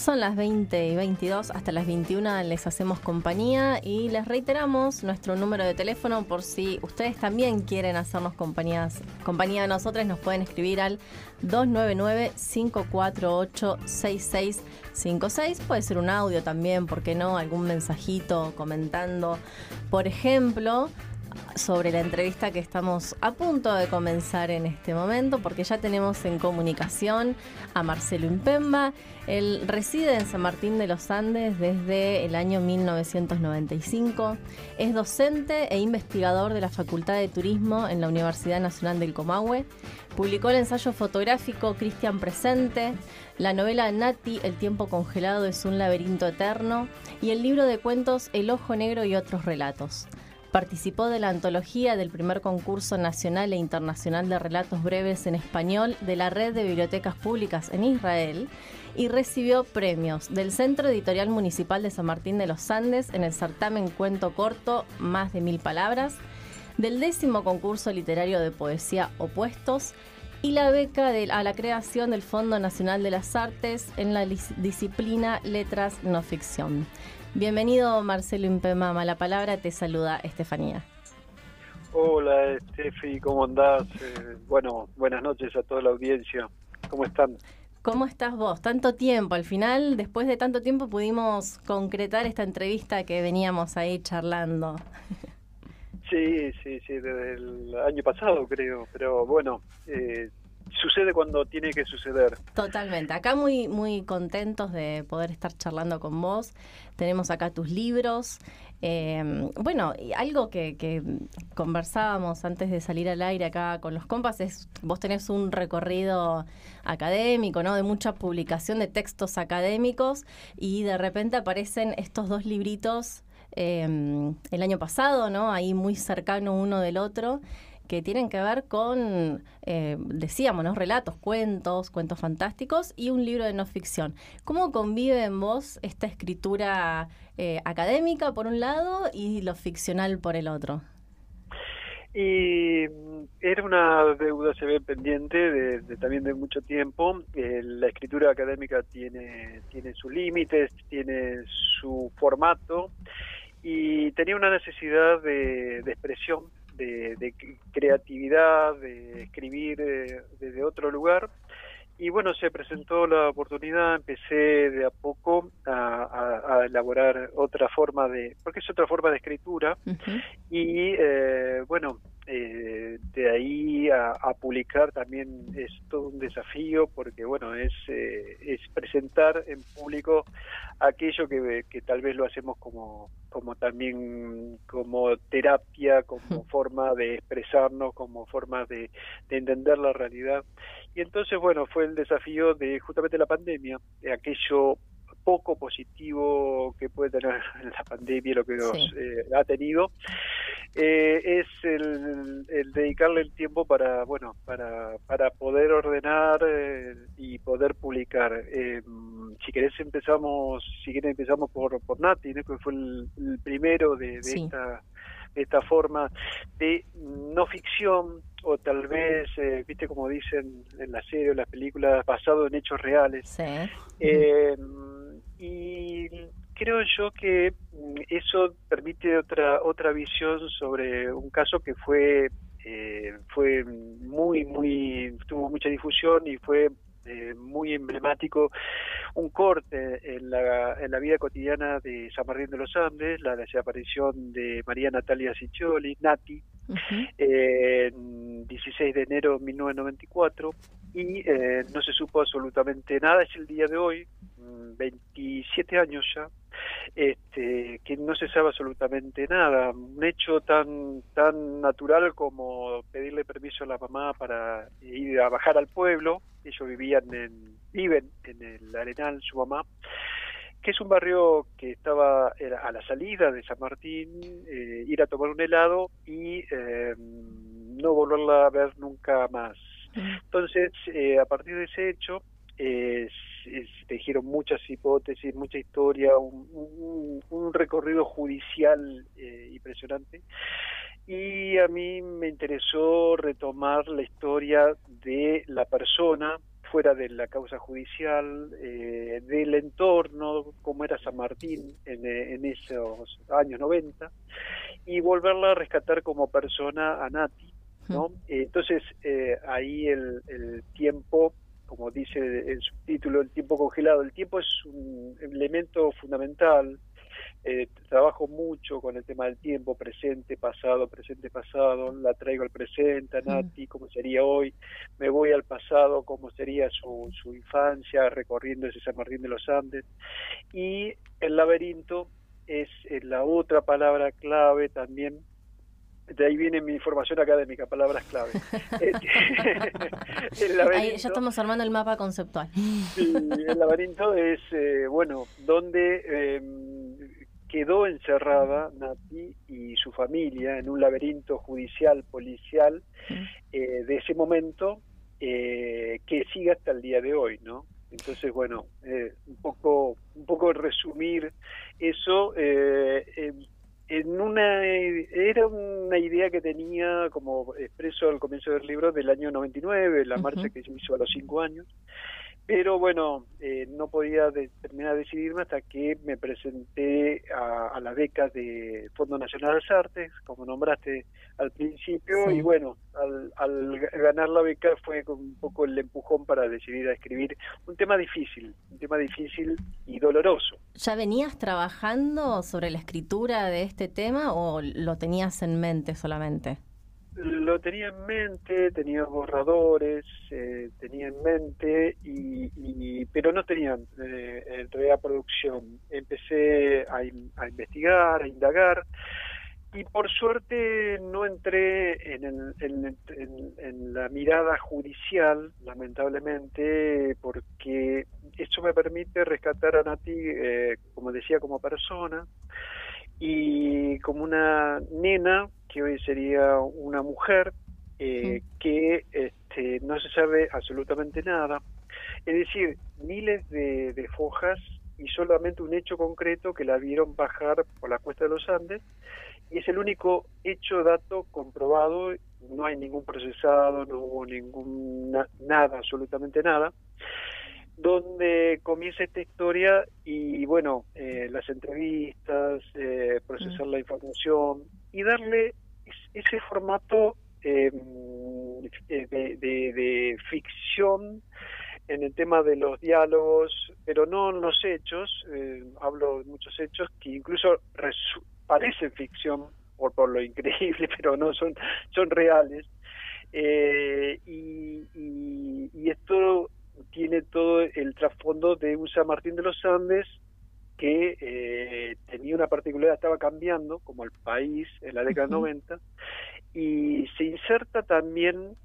Son las 20 y 22, hasta las 21 les hacemos compañía y les reiteramos nuestro número de teléfono por si ustedes también quieren hacernos compañías, compañía de nosotros, nos pueden escribir al 299-548-6656. Puede ser un audio también, ¿por qué no? Algún mensajito comentando, por ejemplo sobre la entrevista que estamos a punto de comenzar en este momento, porque ya tenemos en comunicación a Marcelo Impemba. Él reside en San Martín de los Andes desde el año 1995. Es docente e investigador de la Facultad de Turismo en la Universidad Nacional del Comahue. Publicó el ensayo fotográfico Cristian Presente, la novela Nati, El tiempo congelado es un laberinto eterno, y el libro de cuentos El ojo negro y otros relatos. Participó de la antología del primer concurso nacional e internacional de relatos breves en español de la Red de Bibliotecas Públicas en Israel y recibió premios del Centro Editorial Municipal de San Martín de los Andes en el certamen Cuento Corto Más de Mil Palabras, del décimo concurso literario de poesía Opuestos y la beca a la creación del Fondo Nacional de las Artes en la disciplina Letras No Ficción. Bienvenido Marcelo Impemama, la palabra te saluda Estefanía. Hola Estefi, ¿cómo andás? Eh, bueno, buenas noches a toda la audiencia. ¿Cómo están? ¿Cómo estás vos? Tanto tiempo, al final, después de tanto tiempo pudimos concretar esta entrevista que veníamos ahí charlando. Sí, sí, sí, desde el año pasado creo, pero bueno, eh, sucede cuando tiene que suceder. Totalmente. Acá muy, muy contentos de poder estar charlando con vos. Tenemos acá tus libros. Eh, bueno, algo que, que, conversábamos antes de salir al aire acá con los compas es, vos tenés un recorrido académico, ¿no? De mucha publicación de textos académicos y de repente aparecen estos dos libritos eh, el año pasado, ¿no? Ahí muy cercano uno del otro que tienen que ver con, eh, decíamos, ¿no? relatos, cuentos, cuentos fantásticos y un libro de no ficción. ¿Cómo convive en vos esta escritura eh, académica por un lado y lo ficcional por el otro? Y mm, era una deuda, se ve pendiente de, también de mucho tiempo. Eh, la escritura académica tiene, tiene sus límites, tiene su formato y tenía una necesidad de, de expresión de, creatividad, de escribir eh, desde otro lugar. Y bueno, se presentó la oportunidad, empecé de a poco a, elaborar otra forma de, porque es otra forma de escritura, y eh, bueno, eh, de ahí a, publicar también es todo un desafío, porque bueno, es, es presentar en público aquello que, que tal vez lo hacemos como, como también como terapia, como forma de expresarnos, como forma de, de, entender la realidad. Y entonces, bueno, fue el desafío de justamente la pandemia, de aquello poco positivo que puede tener la pandemia, lo que nos eh, ha tenido, eh, es el, dedicarle el tiempo para, bueno, para, para poder ordenar eh, y poder publicar. si querés empezamos, si querés empezamos por, por Nati, que fue el, primero de, esta esta forma de no ficción o tal vez, viste como dicen en la serie o las películas, basado en hechos reales. Sí. Eh, y creo yo que mm, eso permite otra otra visión sobre un caso que fue eh, fue muy muy tuvo mucha difusión y fue eh, muy emblemático. Un corte en la, en la vida cotidiana de San Martín de los Andes, la desaparición de María Natalia Ciccioli, Nati, en 16 de enero de 1994, y eh, no se supo absolutamente nada, es el día de hoy, 27 años ya, este, que no se sabe absolutamente nada. Un hecho tan, tan natural como pedirle permiso a la mamá para ir a bajar al pueblo. Ellos vivían en, viven en el Arenal, su mamá que es un barrio que estaba a la salida de San Martín, eh, ir a tomar un helado y eh, no volverla a ver nunca más. Entonces, eh, a partir de ese hecho, eh, tejieron muchas hipótesis, mucha historia, un, recorrido judicial eh, impresionante. Y a mí me interesó retomar la historia de la persona fuera de la causa judicial, eh, del entorno, cómo era San Martín en, en, esos años 90, y volverla a rescatar como persona a Nati. ¿no? Entonces, ahí el, el tiempo como dice el subtítulo, el tiempo congelado. El tiempo es un elemento fundamental. Eh, trabajo mucho con el tema del tiempo, presente, pasado, presente, pasado. La traigo al presente, a Nati, cómo sería hoy. Me voy al pasado, cómo sería su, su infancia, recorriendo ese San Martín de los Andes. Y el laberinto es la otra palabra clave también de ahí viene mi información académica, palabras clave. el ahí ya estamos armando el mapa conceptual. el laberinto es, eh, bueno, donde em, quedó encerrada Nati y su familia en un laberinto judicial, policial, eh, de ese momento eh, que sigue hasta el día de hoy, ¿no? Entonces, bueno, un poco, un poco resumir eso. En una era una idea que tenía como expreso al comienzo del libro del año 99, la marcha que se hizo a los cinco años, pero bueno, eh, no podía terminar de decidirme hasta que me presenté a, la beca de Fondo Nacional de las Artes, como nombraste al principio, y bueno, al, ganar la beca fue un poco el empujón para decidir a escribir un tema difícil, un tema difícil y doloroso. ¿Ya venías trabajando sobre la escritura de este tema o lo tenías en mente solamente? Lo tenía en mente, tenía borradores, eh, tenía en mente, y, pero no tenía eh, realidad producción. Empecé a, investigar, a indagar, y por suerte no entré en, en, la mirada judicial, lamentablemente, porque eso me permite rescatar a Nati, eh, como decía, como persona, y como una nena que hoy sería una mujer eh, que este, no se sabe absolutamente nada. Es decir, miles de, de, fojas y solamente un hecho concreto que la vieron bajar por la cuesta de los Andes y es el único hecho, dato comprobado, no hay ningún procesado, no hubo ningún nada, absolutamente nada donde comienza esta historia y, bueno, eh, las entrevistas, eh, procesar la información y darle ese formato em, eh, de, ficción en el tema de los diálogos, pero no en los hechos, hablo de muchos hechos que incluso parecen ficción por, lo increíble, pero no son, reales. y, y, y esto tiene todo el trasfondo de un San Martín de los Andes que eh, tenía una particularidad, estaba cambiando, como el país en la década 90, y se inserta también,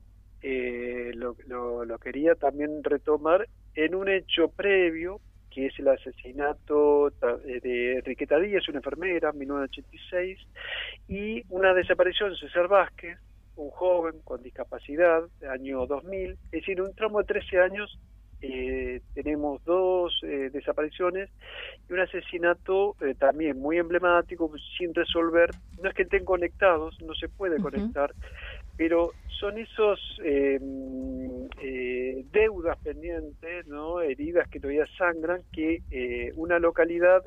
eh, lo, lo, quería también retomar, en un hecho previo, que es el asesinato eh, de Enriqueta Díaz, una enfermera, en 1986, y una desaparición de César Vázquez, un joven con discapacidad, año 2000, es decir, un tramo de 13 años eh, tenemos dos eh, desapariciones y un asesinato eh, también muy emblemático, sin resolver. No es que estén conectados, no se puede conectar, pero son esos em, deudas pendientes, no heridas que todavía sangran, que una localidad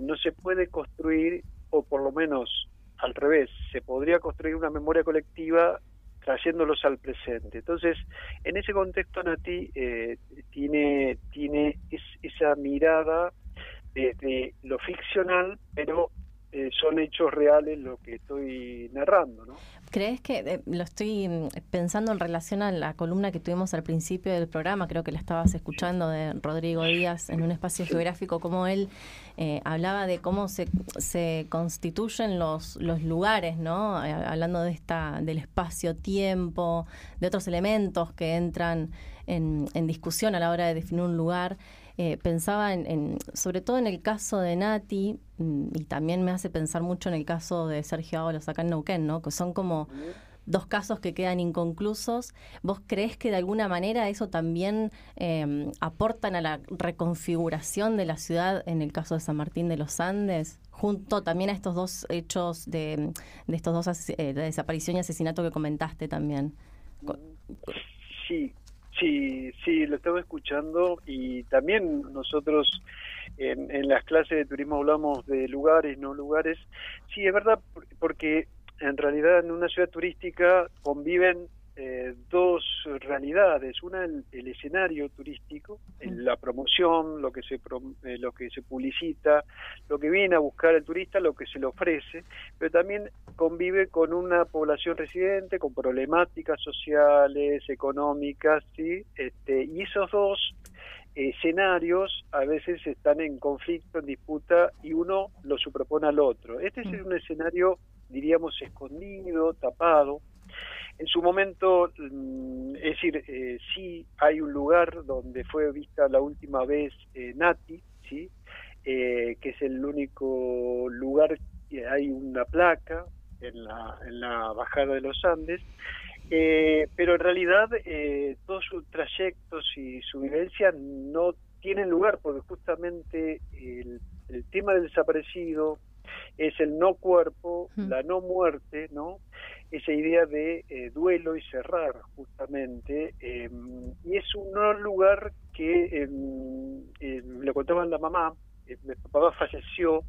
no se puede construir, o por lo menos al revés, se podría construir una memoria colectiva trayéndolos al presente. Entonces, en ese contexto Nati eh, tiene, tiene esa mirada de, lo ficcional, pero eh, son hechos reales lo que estoy narrando, ¿no? ¿Crees que eh, lo estoy mm, pensando en relación a la columna que tuvimos al principio del programa? Creo que la estabas escuchando de Rodrigo Díaz en un espacio geográfico, como él eh, hablaba de cómo se, se constituyen los, los lugares, ¿no? hablando de esta del espacio-tiempo, de otros elementos que entran en, en discusión a la hora de definir un lugar. Eh, pensaba en, sobre todo en el caso de Nati, mm, y también me hace pensar mucho en el caso de Sergio Ábalos acá en Neuquén, ¿no? Que son como dos casos que quedan inconclusos. ¿Vos crees que de alguna manera eso también eh, aportan a la reconfiguración de la ciudad en el caso de San Martín de los Andes? Junto también a estos dos hechos de, de estos dos eh, de desaparición y asesinato que comentaste también. Sí, Sí, sí, lo estaba escuchando y también nosotros en, en las clases de turismo hablamos de lugares, no lugares. Sí, es verdad, porque en realidad en una ciudad turística conviven eh, dos realidades. Una el, escenario turístico la promoción lo que se eh, lo que se publicita lo que viene a buscar el turista lo que se le ofrece pero también convive con una población residente con problemáticas sociales económicas sí este, y esos dos escenarios a veces están en conflicto en disputa y uno lo superpone al otro. Este es un escenario diríamos escondido tapado en su momento, mm, es decir, eh, sí hay un lugar donde fue vista la última vez eh, Nati, ¿sí? Eh, que es el único lugar que hay una placa en la, en la bajada de los Andes, pero en realidad todos sus trayectos y su vivencia no tienen lugar porque justamente el, el tema del desaparecido es el no cuerpo, la no muerte, ¿no? esa idea de eh, duelo y cerrar justamente em, y es un lugar que eh, le contaba la mamá eh, mi papá falleció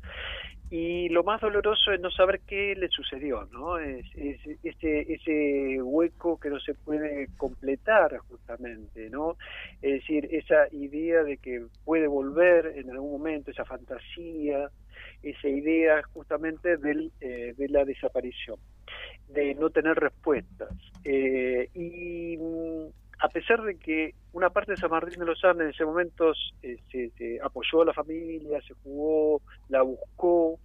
y lo más doloroso es no saber qué le sucedió, ¿no? Es, ese, ese hueco que no se puede completar justamente, ¿no? Es decir, esa idea de que puede volver en algún momento, esa fantasía, esa idea justamente del, eh, de la desaparición, de no tener respuestas. Eh, y mm, a pesar de que una parte de San Martín de los Andes en ese momento se, apoyó a la familia, se jugó, la buscó,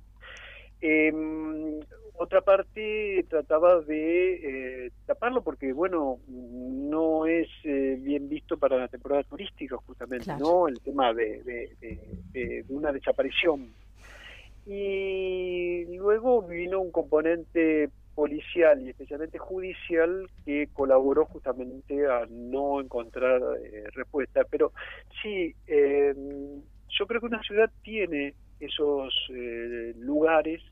em, otra parte trataba de eh, taparlo porque, bueno, no es bien visto para la temporada turística justamente, ¿no? El tema de, de, una desaparición y luego vino un componente policial y especialmente judicial que colaboró justamente a no encontrar eh, respuesta. Pero sí, eh, yo creo que una ciudad tiene esos eh, lugares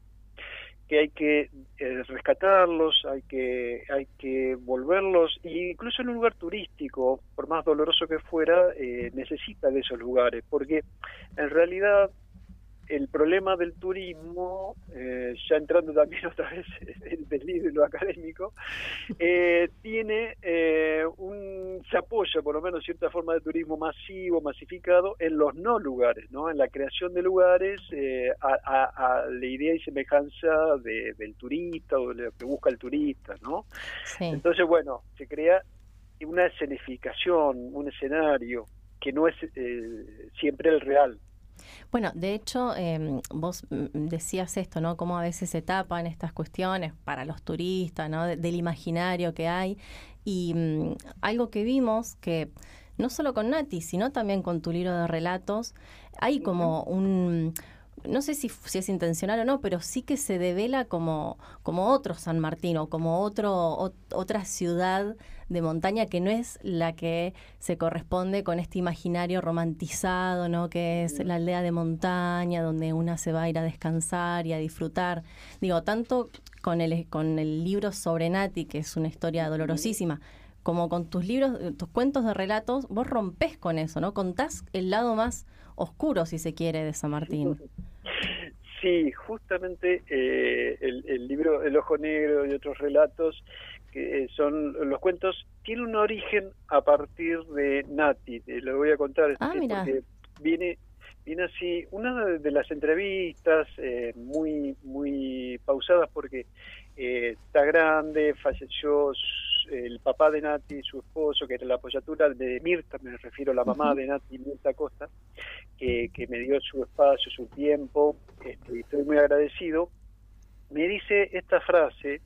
que hay que eh, rescatarlos, hay que hay que volverlos, e incluso en un lugar turístico, por más doloroso que fuera, necesita de esos lugares, porque en realidad el problema del turismo, eh, ya entrando también otra vez en el libro académico, eh, tiene eh, un, se apoya por lo menos cierta forma de turismo masivo, masificado, en los no lugares, ¿no? en la creación de lugares a, la idea y semejanza del turista o de lo que busca el turista. ¿no? Entonces, bueno, se crea una escenificación, un escenario que no es siempre el real. Bueno, de hecho, em, vos mm, decías esto, ¿no? Cómo a veces se tapan estas cuestiones para los turistas, ¿no? del imaginario que hay. Y mm, algo que vimos que no solo con Nati, sino también con tu libro de relatos, hay como un no sé si, si, es intencional o no, pero sí que se devela como, como otro San Martín o como otro, otra ciudad de montaña que no es la que se corresponde con este imaginario romantizado, ¿no? que es la aldea de montaña donde una se va a ir a descansar y a disfrutar. Digo, tanto con el, con el libro sobre Nati, que es una historia dolorosísima, como con tus libros, tus cuentos de relatos, vos rompes con eso, ¿no? Contás el lado más oscuro, si se quiere, de San Martín. Sí, justamente eh, el, libro El Ojo Negro y otros relatos, que son los cuentos, tiene un origen a partir de Nati, te lo voy a contar. Ah, porque viene, viene así, una de las entrevistas eh, muy, muy pausadas porque eh, está grande, falleció el papá de Nati, su esposo, que era la apoyatura de Mirta, me refiero a la mamá de Nati, Mirta Costa, que, me dio su espacio, su tiempo, este, y estoy muy agradecido, me dice esta frase,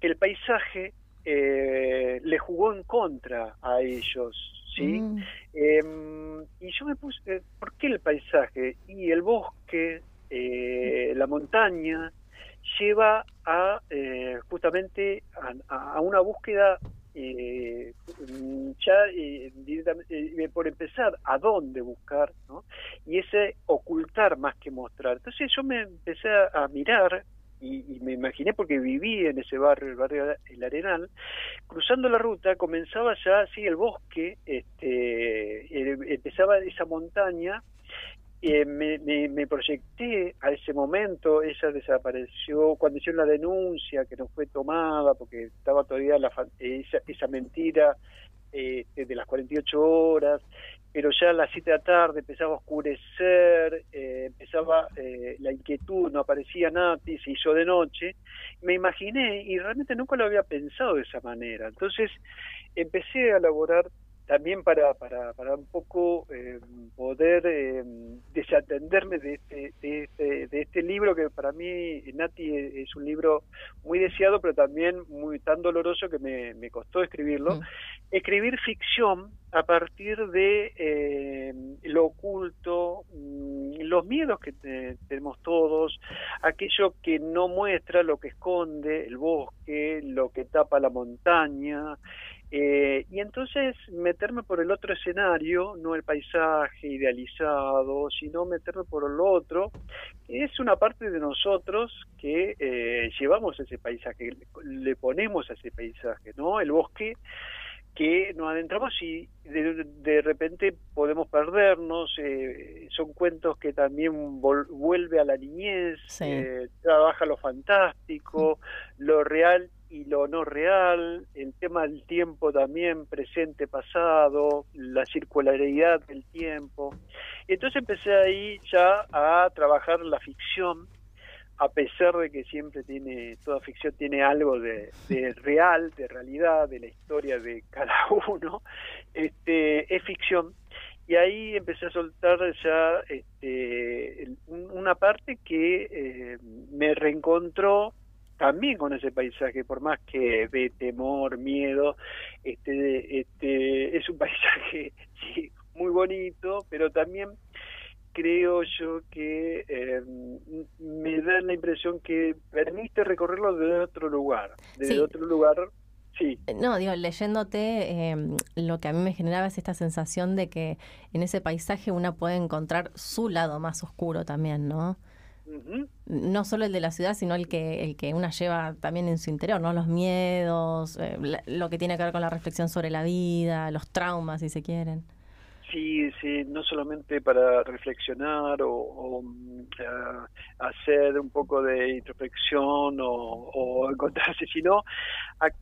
que el paisaje eh, le jugó en contra a ellos, ¿sí? Mm. Em, y yo me puse, eh, ¿por qué el paisaje? Y el bosque, eh, la montaña, lleva a eh, justamente a, una búsqueda eh, ya eh, eh, por empezar a dónde buscar ¿no? y ese ocultar más que mostrar entonces yo me empecé a, mirar y, me imaginé porque viví en ese barrio, el barrio El Arenal, cruzando la ruta comenzaba ya así el bosque, este, empezaba esa montaña eh, me, me, proyecté a ese momento, ella desapareció cuando hicieron la denuncia que no fue tomada porque estaba todavía la, esa, esa mentira eh, de las 48 horas, pero ya a las 7 de la tarde empezaba a oscurecer, eh, empezaba eh, la inquietud, no aparecía Nati, se hizo de noche, me imaginé y realmente nunca lo había pensado de esa manera. Entonces empecé a elaborar también para, para, para un poco eh, poder eh, desatenderme de este, de, este, de este libro que para mí, Nati, es un libro muy deseado, pero también muy tan doloroso que me, me costó escribirlo. Mm. Escribir ficción a partir de eh, lo oculto, mm, los miedos que tenemos todos, aquello que no muestra lo que esconde el bosque, lo que tapa la montaña, eh, y entonces meterme por el otro escenario, no el paisaje idealizado, sino meterme por el otro, es una parte de nosotros que eh, llevamos ese paisaje, le ponemos a ese paisaje, ¿no? El bosque que nos adentramos y de, repente podemos perdernos. Eh, son cuentos que también vuelve a la niñez, trabaja lo fantástico, lo real y lo no real, el tema del tiempo también, presente, pasado, la circularidad del tiempo. Entonces empecé ahí ya a trabajar la ficción, a pesar de que siempre tiene, toda ficción tiene algo de, real, de realidad, de la historia de cada uno, este, es ficción. Y ahí empecé a soltar ya este, una parte que eh, me reencontró también con ese paisaje, por más que de temor, miedo, este, este es un paisaje sí, muy bonito, pero también creo yo que eh, me da la impresión que permite recorrerlo desde otro lugar, desde otro lugar Sí. Eh, no, digo, leyéndote, em, lo que a mí me generaba es esta sensación de que en ese paisaje uno puede encontrar su lado más oscuro también, ¿no? No solo el de la ciudad, sino el que, el que una lleva también en su interior, ¿no? Los miedos, eh, lo que tiene que ver con la reflexión sobre la vida, los traumas, si se quieren. Sí, sí, no solamente para reflexionar o, mm, hacer un poco de introspección o, encontrarse, sino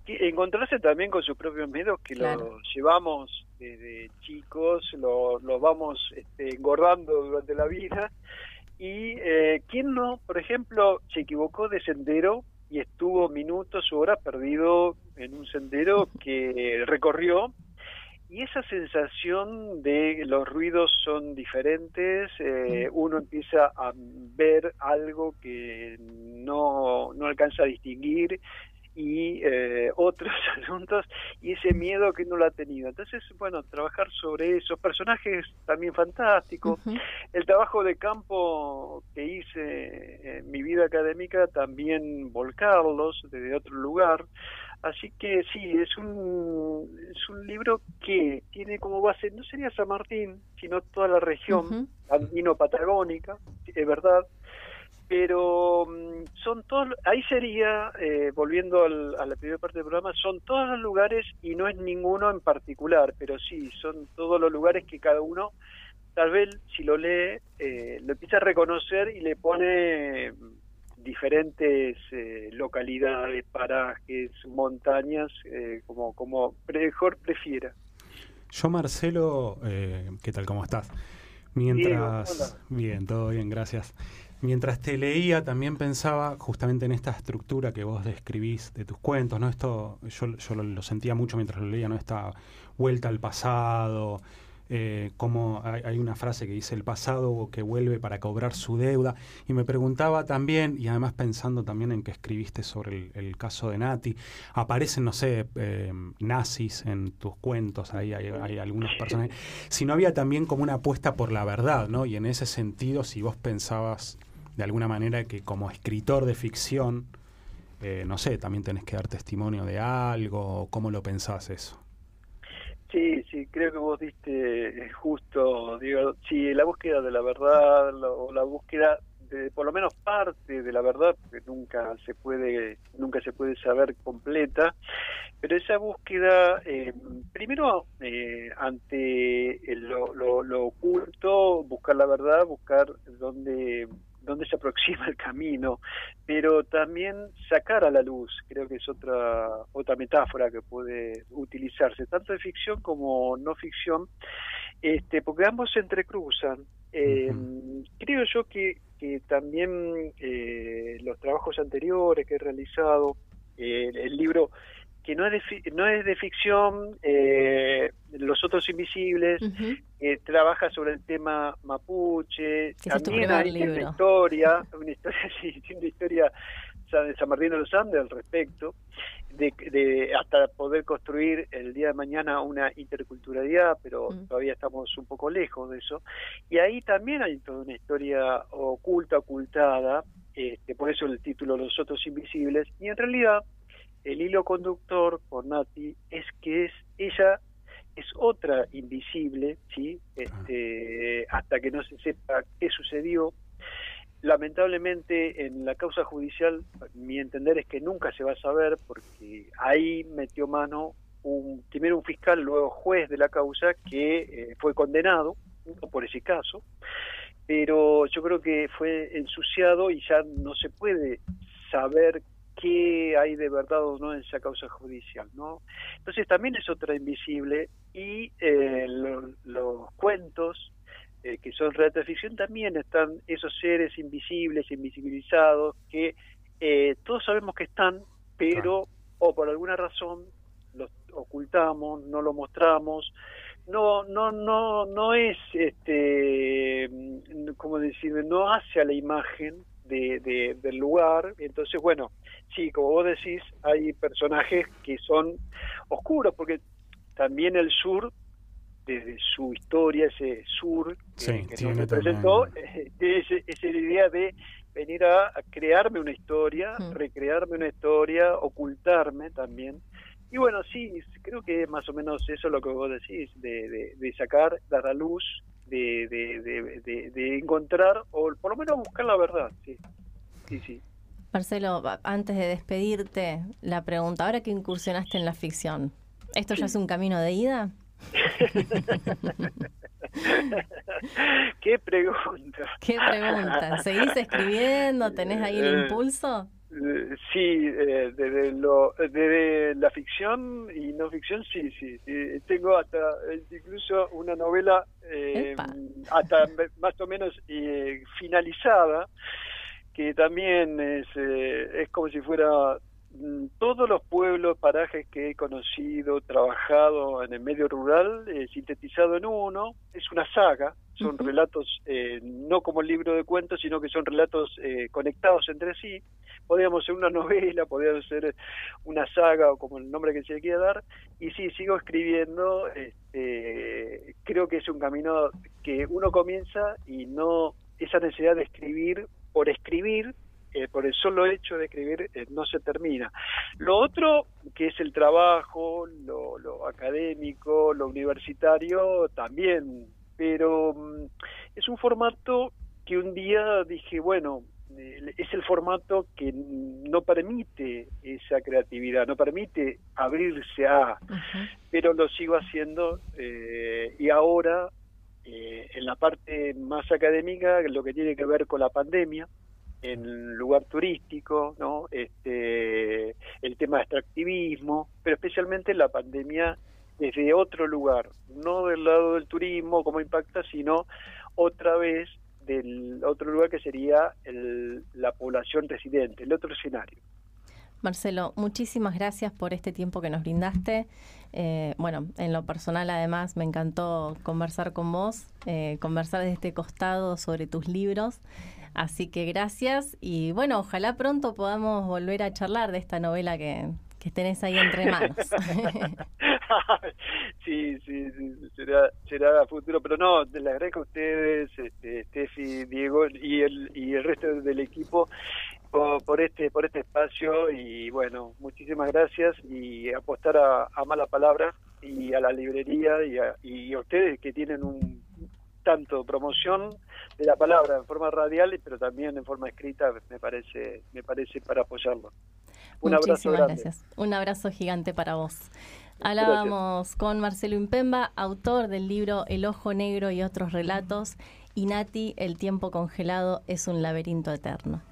encontrarse también con sus propios miedos que los llevamos desde chicos, los lo vamos este, engordando durante la vida y eh, quién no, por ejemplo, se equivocó de sendero y estuvo minutos o horas perdido en un sendero que recorrió. Y esa sensación de los ruidos son diferentes, eh, uno empieza a ver algo que no, no alcanza a distinguir y eh, otros asuntos y ese miedo que no lo ha tenido. Entonces, bueno, trabajar sobre esos personajes también fantásticos. El trabajo de campo que hice en mi vida académica también volcarlos desde otro lugar. Así que sí, es un, es un libro que tiene como base, no sería San Martín, sino toda la región andino-patagónica, es verdad, pero mm, son todos, ahí sería, eh, volviendo a la primera parte del programa, son todos los lugares y no es ninguno en particular, pero sí, son todos los lugares que cada uno, tal vez si lo lee, eh, lo empieza a reconocer y le pone mm, diferentes eh, localidades, parajes, montañas, como, como mejor prefiera. Yo, Marcelo, ¿qué tal? ¿Cómo estás? Mientras... bien, todo bien, gracias. Mientras te leía también pensaba justamente en esta estructura que vos describís de tus cuentos, ¿no? Esto yo, yo lo, sentía mucho mientras lo leía, ¿no? Esta vuelta al pasado, eh, como hay, una frase que dice el pasado que vuelve para cobrar su deuda. Y me preguntaba también, y además pensando también en que escribiste sobre el, caso de Nati, aparecen, no sé, eh, nazis en tus cuentos, ahí hay, hay algunos personajes, si no había también como una apuesta por la verdad, ¿no? Y en ese sentido, si vos pensabas de alguna manera que como escritor de ficción, eh, no sé, también tenés que dar testimonio de algo, ¿cómo lo pensás eso? Sí, sí, creo que vos diste justo, digo, sí, la búsqueda de la verdad o la búsqueda de por lo menos parte de la verdad, que nunca se puede, nunca se puede saber completa, pero esa búsqueda, eh, primero eh, ante lo, lo, oculto, buscar la verdad, buscar dónde dónde se aproxima el camino, pero también sacar a la luz, creo que es otra otra metáfora que puede utilizarse, tanto de ficción como no ficción, este, porque ambos se entrecruzan. Eh, creo yo que, que también eh, los trabajos anteriores que he realizado, eh, el libro que no es de, no es de ficción, Los Otros Invisibles, trabaja sobre el tema mapuche, también hay una historia, una historia, sí, una historia de San Martín de los Andes al respecto, de, hasta poder construir el día de mañana una interculturalidad, pero mm. todavía estamos un poco lejos de eso. Y ahí también hay toda una historia oculta, ocultada, este, por eso el título Los Otros Invisibles, y en realidad el hilo conductor por Nati es que es ella es otra invisible, ¿sí? Este, hasta que no se sepa qué sucedió, lamentablemente en la causa judicial mi entender es que nunca se va a saber porque ahí metió mano un primero un fiscal luego juez de la causa que eh, fue condenado por ese caso. Pero yo creo que fue ensuciado y ya no se puede saber qué hay de verdad o no en esa causa judicial, ¿no? Entonces también es otra invisible y eh, los cuentos eh, que son relatos de ficción, también están esos seres invisibles, invisibilizados, que eh, todos sabemos que están, pero o por alguna razón los ocultamos, no lo mostramos, no, no, no, no es, este, como decir, no hace a la imagen de, del lugar. Entonces, bueno, sí, como vos decís, hay personajes que son oscuros, porque también el sur desde su historia, ese sur que, nos presentó, eh, esa idea de venir a, crearme una historia, mm. recrearme una historia, ocultarme también. Y bueno, sí, creo que es más o menos eso lo que vos decís, de, de, sacar, dar a luz, de, de, de, encontrar, o por lo menos buscar la verdad, sí, sí, sí. Marcelo, antes de despedirte, la pregunta, ahora que incursionaste en la ficción, ¿esto ya es un camino de ida? ¿Qué pregunta? ¿Qué pregunta? ¿Seguís escribiendo? ¿Tenés ahí el eh, impulso? Eh, sí, eh, desde, lo, desde la ficción y no ficción, sí, sí. tengo hasta incluso una novela hasta más o menos finalizada, que también es, es como si fuera Mm, todos los pueblos, parajes que he conocido, trabajado en el medio rural, eh, sintetizado en uno, es una saga, son relatos eh, no como el libro de cuentos, sino que son relatos eh, conectados entre sí. Podríamos ser una novela, podríamos ser una saga o como el nombre que se le quiera dar. Y sí, sigo escribiendo. Este, creo que es un camino que uno comienza y no esa necesidad de escribir por escribir eh, por el solo hecho de escribir eh, no se termina. Lo otro, que es el trabajo, lo, académico, lo universitario, también, pero mm, es un formato que un día dije, bueno, eh, es el formato que no permite esa creatividad, no permite abrirse a, pero lo sigo haciendo y ahora en la parte más académica, lo que tiene que ver con la pandemia, en lugar turístico, ¿no? Este, el tema de extractivismo, pero especialmente la pandemia desde otro lugar, no del lado del turismo, cómo impacta, sino otra vez del otro lugar que sería la población residente, el otro escenario. Marcelo, muchísimas gracias por este tiempo que nos brindaste. Eh, bueno, en lo personal además me encantó conversar con vos, eh, conversar desde este costado sobre tus libros. Así que gracias y bueno, ojalá pronto podamos volver a charlar de esta novela que, que tenés ahí entre manos. sí, sí, sí, será, será futuro, pero no, les agradezco a ustedes, este, Steffi, Diego y el, y el resto del equipo por, este por este espacio y bueno, muchísimas gracias y apostar a, a Mala Palabra y a la librería y a, y a ustedes que tienen un tanto promoción de la palabra en forma radial, pero también en forma escrita, me parece, me parece para apoyarlo. Un abrazo grande. gracias. Un abrazo gigante para vos. Hablábamos con Marcelo Impemba, autor del libro El Ojo Negro y otros relatos, y Nati, El tiempo congelado es un laberinto eterno.